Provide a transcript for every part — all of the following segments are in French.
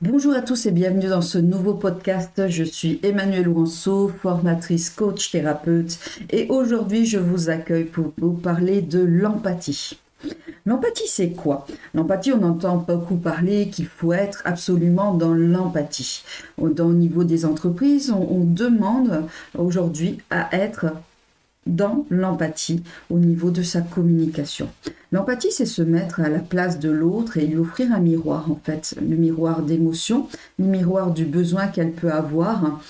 Bonjour à tous et bienvenue dans ce nouveau podcast. Je suis Emmanuelle Ouanceau, formatrice, coach, thérapeute et aujourd'hui je vous accueille pour vous parler de l'empathie. L'empathie, c'est quoi? L'empathie, on entend beaucoup parler qu'il faut être absolument dans l'empathie. Au niveau des entreprises, on demande aujourd'hui à être dans l'empathie au niveau de sa communication. L'empathie, c'est se mettre à la place de l'autre et lui offrir un miroir, en fait, le miroir d'émotion, le miroir du besoin qu'elle peut avoir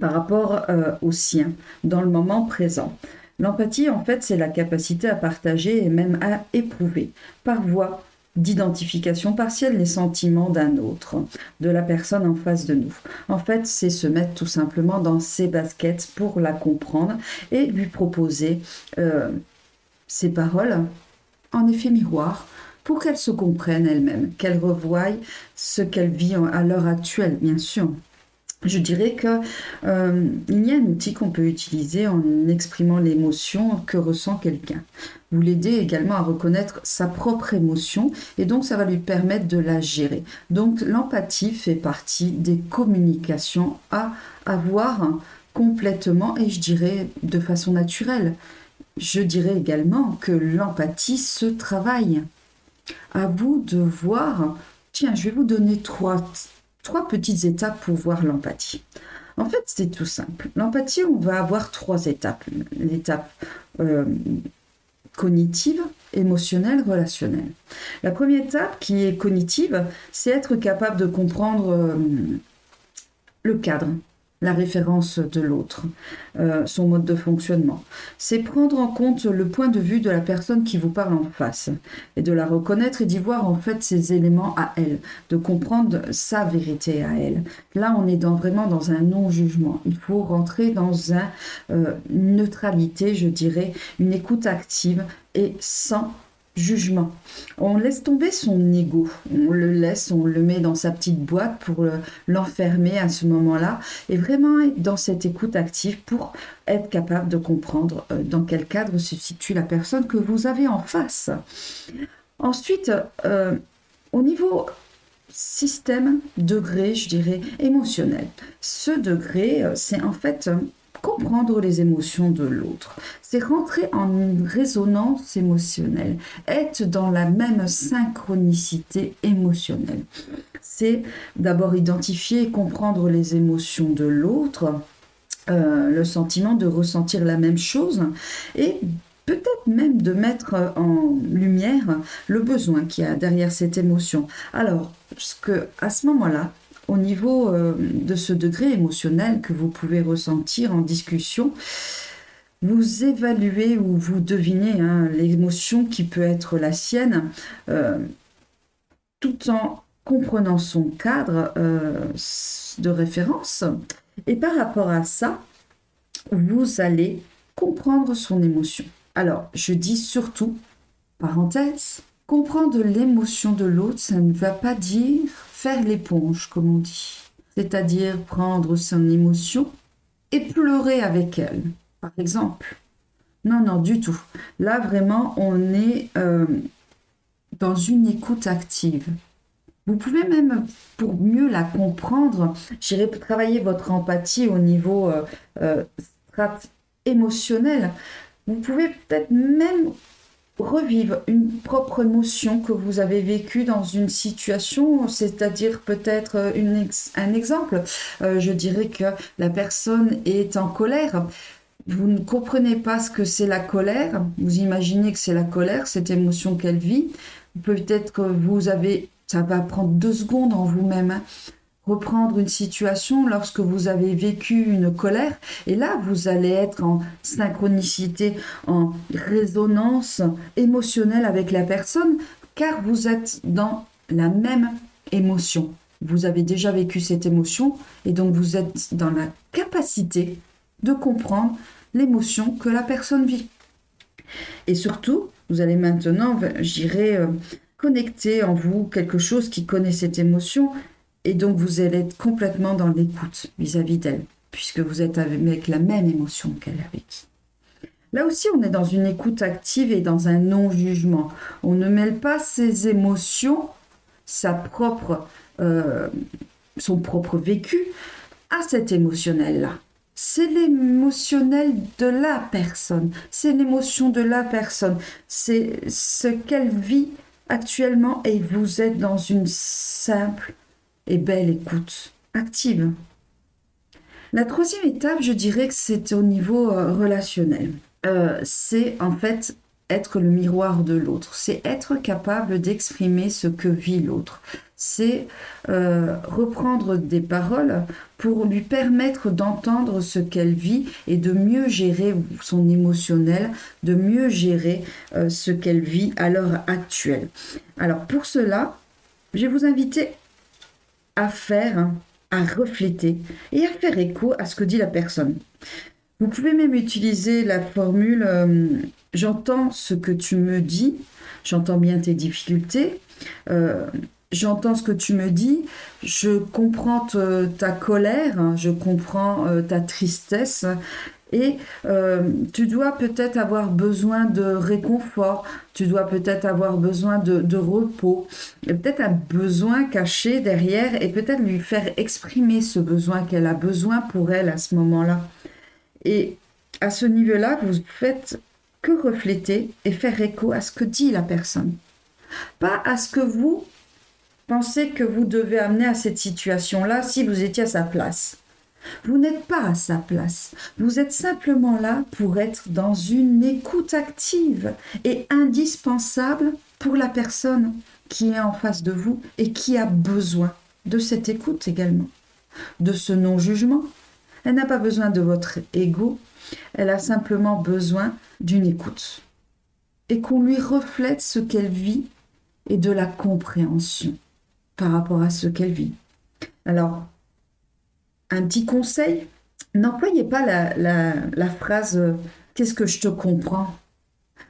par rapport euh, au sien, dans le moment présent. L'empathie, en fait, c'est la capacité à partager et même à éprouver, par voie d'identification partielle les sentiments d'un autre, de la personne en face de nous. En fait, c'est se mettre tout simplement dans ses baskets pour la comprendre et lui proposer euh, ses paroles en effet miroir pour qu'elle se comprenne elle-même, qu'elle revoie ce qu'elle vit à l'heure actuelle, bien sûr je dirais que euh, y a un outil qu'on peut utiliser en exprimant l'émotion que ressent quelqu'un. Vous l'aidez également à reconnaître sa propre émotion et donc ça va lui permettre de la gérer. Donc l'empathie fait partie des communications à avoir complètement et je dirais de façon naturelle. Je dirais également que l'empathie se travaille. À vous de voir. Tiens, je vais vous donner trois trois petites étapes pour voir l'empathie. En fait, c'est tout simple. L'empathie, on va avoir trois étapes. L'étape euh, cognitive, émotionnelle, relationnelle. La première étape, qui est cognitive, c'est être capable de comprendre euh, le cadre, la référence de l'autre, euh, son mode de fonctionnement. C'est prendre en compte le point de vue de la personne qui vous parle en face et de la reconnaître et d'y voir en fait ses éléments à elle, de comprendre sa vérité à elle. Là, on est dans, vraiment dans un non-jugement. Il faut rentrer dans un, euh, une neutralité, je dirais, une écoute active et sans jugement. On laisse tomber son ego, on le laisse, on le met dans sa petite boîte pour l'enfermer à ce moment-là et vraiment dans cette écoute active pour être capable de comprendre euh, dans quel cadre se situe la personne que vous avez en face. Ensuite, euh, au niveau système, degré, je dirais, émotionnel. Ce degré, euh, c'est en fait comprendre les émotions de l'autre. C'est rentrer en résonance émotionnelle, être dans la même synchronicité émotionnelle. C'est d'abord identifier et comprendre les émotions de l'autre, euh, le sentiment de ressentir la même chose et peut-être même de mettre en lumière le besoin qu'il y a derrière cette émotion. Alors, parce que à ce moment-là, au niveau euh, de ce degré émotionnel que vous pouvez ressentir en discussion, vous évaluez ou vous devinez hein, l'émotion qui peut être la sienne, euh, tout en comprenant son cadre euh, de référence. Et par rapport à ça, vous allez comprendre son émotion. Alors, je dis surtout, parenthèse, comprendre l'émotion de l'autre, ça ne va pas dire faire l'éponge, comme on dit. C'est-à-dire prendre son émotion et pleurer avec elle, par exemple. Non, non, du tout. Là, vraiment, on est euh, dans une écoute active. Vous pouvez même, pour mieux la comprendre, j'irai travailler votre empathie au niveau euh, euh, émotionnel. Vous pouvez peut-être même revivre une propre émotion que vous avez vécue dans une situation, c'est-à-dire peut-être euh, un exemple. Euh, je dirais que la personne est en colère. Vous ne comprenez pas ce que c'est la colère. Vous imaginez que c'est la colère, cette émotion qu'elle vit. Peut-être que vous avez, ça va prendre deux secondes en vous-même. Hein reprendre une situation lorsque vous avez vécu une colère. Et là, vous allez être en synchronicité, en résonance émotionnelle avec la personne, car vous êtes dans la même émotion. Vous avez déjà vécu cette émotion et donc vous êtes dans la capacité de comprendre l'émotion que la personne vit. Et surtout, vous allez maintenant, j'irai euh, connecter en vous quelque chose qui connaît cette émotion et donc, vous allez être complètement dans l'écoute vis-à-vis d'elle, puisque vous êtes avec la même émotion qu'elle a vécue. Là aussi, on est dans une écoute active et dans un non-jugement. On ne mêle pas ses émotions sa propre, euh, son propre vécu à cet émotionnel-là. C'est l'émotionnel de la personne, c'est l'émotion de la personne, c'est ce qu'elle vit actuellement et vous êtes dans une simple et belle écoute active. La troisième étape, je dirais que c'est au niveau euh, relationnel. Euh, c'est en fait être le miroir de l'autre, c'est être capable d'exprimer ce que vit l'autre, c'est euh, reprendre des paroles pour lui permettre d'entendre ce qu'elle vit et de mieux gérer son émotionnel, de mieux gérer ce qu'elle vit à l'heure actuelle. Alors pour cela, je vais vous inviter à faire à refléter et à faire écho à ce que dit la personne. Vous pouvez même utiliser la formule euh, j'entends ce que tu me dis, j'entends bien tes difficultés, euh, j'entends ce que tu me dis, je comprends ta colère, je comprends euh, ta tristesse, et euh, tu dois peut-être avoir besoin de réconfort, tu dois peut-être avoir besoin de, repos, peut-être un besoin caché derrière et peut-être lui faire exprimer ce besoin qu'elle a besoin pour elle à ce moment-là. Et à ce niveau-là, vous faites que refléter et faire écho à ce que dit la personne, pas à ce que vous pensez que vous devez amener à cette situation-là si vous étiez à sa place. Vous n'êtes pas à sa place. Vous êtes simplement là pour être dans une écoute active et indispensable pour la personne qui est en face de vous et qui a besoin de cette écoute également, de ce non-jugement. Elle n'a pas besoin de votre ego, elle a simplement besoin d'une écoute et qu'on lui reflète ce qu'elle vit et de la compréhension par rapport à ce qu'elle vit. Alors, un petit conseil, n'employez pas la, phrase euh, Qu'est-ce que je te comprends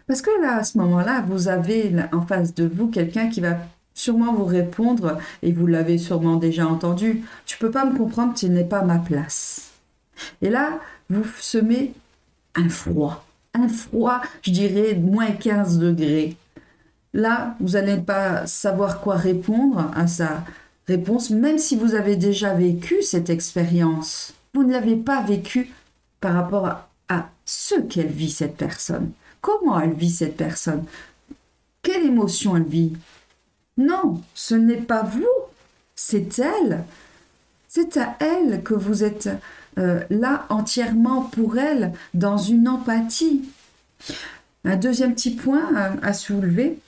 Parce que là, à ce moment-là, vous avez en face de vous quelqu'un qui va sûrement vous répondre, et vous l'avez sûrement déjà entendu, tu peux pas me comprendre, tu n'es pas ma place. Et là, vous semez un froid, un froid, je dirais, moins 15 degrés. Là, vous n'allez pas savoir quoi répondre à ça réponse, même si vous avez déjà vécu cette expérience. Vous ne l'avez pas vécu par rapport à, ce qu'elle vit, cette personne. Comment elle vit, cette personne? Quelle émotion elle vit? Non, ce n'est pas vous, c'est elle. C'est à elle que vous êtes euh, là entièrement pour elle, dans une empathie. Un deuxième petit point à soulever,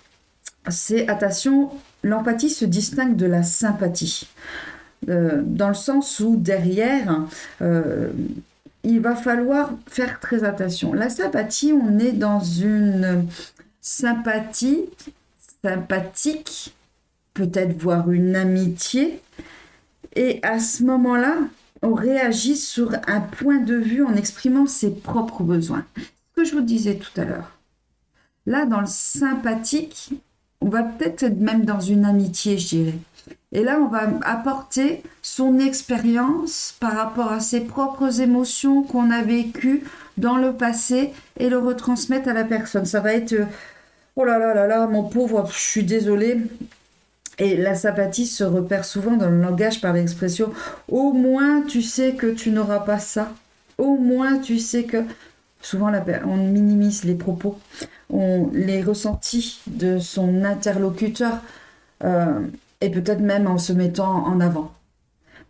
c'est attention, l'empathie se distingue de la sympathie. Euh, dans le sens où derrière, euh, il va falloir faire très attention. La sympathie, on est dans une sympathie, sympathique, peut-être voir une amitié. Et à ce moment-là, on réagit sur un point de vue en exprimant ses propres besoins. Ce que je vous disais tout à l'heure. Là, dans le sympathique, on va peut-être être même dans une amitié, je dirais. Et là, on va apporter son expérience par rapport à ses propres émotions qu'on a vécues dans le passé et le retransmettre à la personne. Ça va être oh là là là là, mon pauvre, je suis désolée. Et la sympathie se repère souvent dans le langage par l'expression au moins tu sais que tu n'auras pas ça. Au moins tu sais que souvent on minimise les propos on, les ressentis de son interlocuteur euh, et peut-être même en se mettant en avant.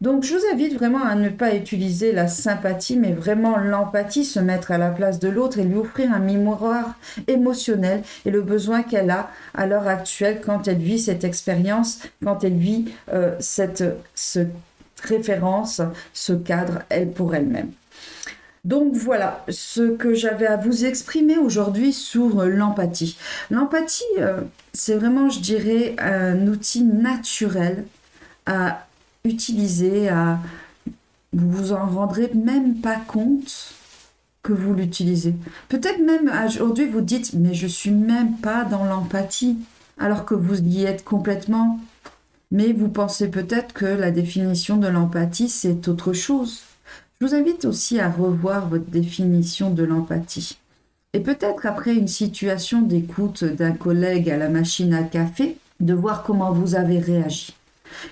Donc je vous invite vraiment à ne pas utiliser la sympathie, mais vraiment l'empathie, se mettre à la place de l'autre et lui offrir un miroir émotionnel et le besoin qu'elle a à l'heure actuelle quand elle vit cette expérience, quand elle vit euh, cette, cette référence, ce cadre, elle pour elle-même. Donc voilà ce que j'avais à vous exprimer aujourd'hui sur l'empathie. L'empathie, euh, c'est vraiment, je dirais, un outil naturel à utiliser, à vous vous en rendrez même pas compte que vous l'utilisez. Peut-être même aujourd'hui vous dites mais je suis même pas dans l'empathie alors que vous y êtes complètement. Mais vous pensez peut-être que la définition de l'empathie c'est autre chose. Je vous invite aussi à revoir votre définition de l'empathie. Et peut-être après une situation d'écoute d'un collègue à la machine à café, de voir comment vous avez réagi.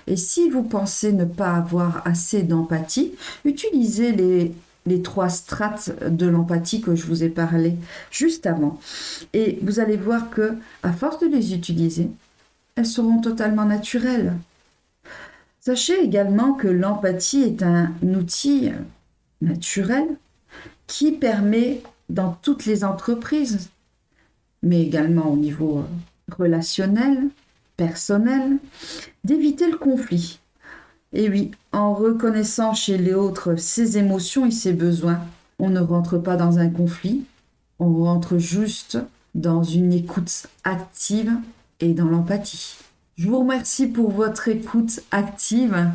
Et si vous pensez ne pas avoir assez d'empathie, utilisez les, trois strates de l'empathie que je vous ai parlé juste avant. Et vous allez voir que, à force de les utiliser, elles seront totalement naturelles. Sachez également que l'empathie est un outil naturel qui permet dans toutes les entreprises, mais également au niveau relationnel, personnel, d'éviter le conflit. Et oui, en reconnaissant chez les autres ses émotions et ses besoins, on ne rentre pas dans un conflit, on rentre juste dans une écoute active et dans l'empathie. Je vous remercie pour votre écoute active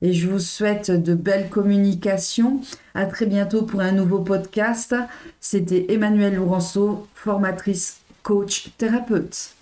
et je vous souhaite de belles communications. À très bientôt pour un nouveau podcast. C'était Emmanuel Laurenceau, formatrice, coach, thérapeute.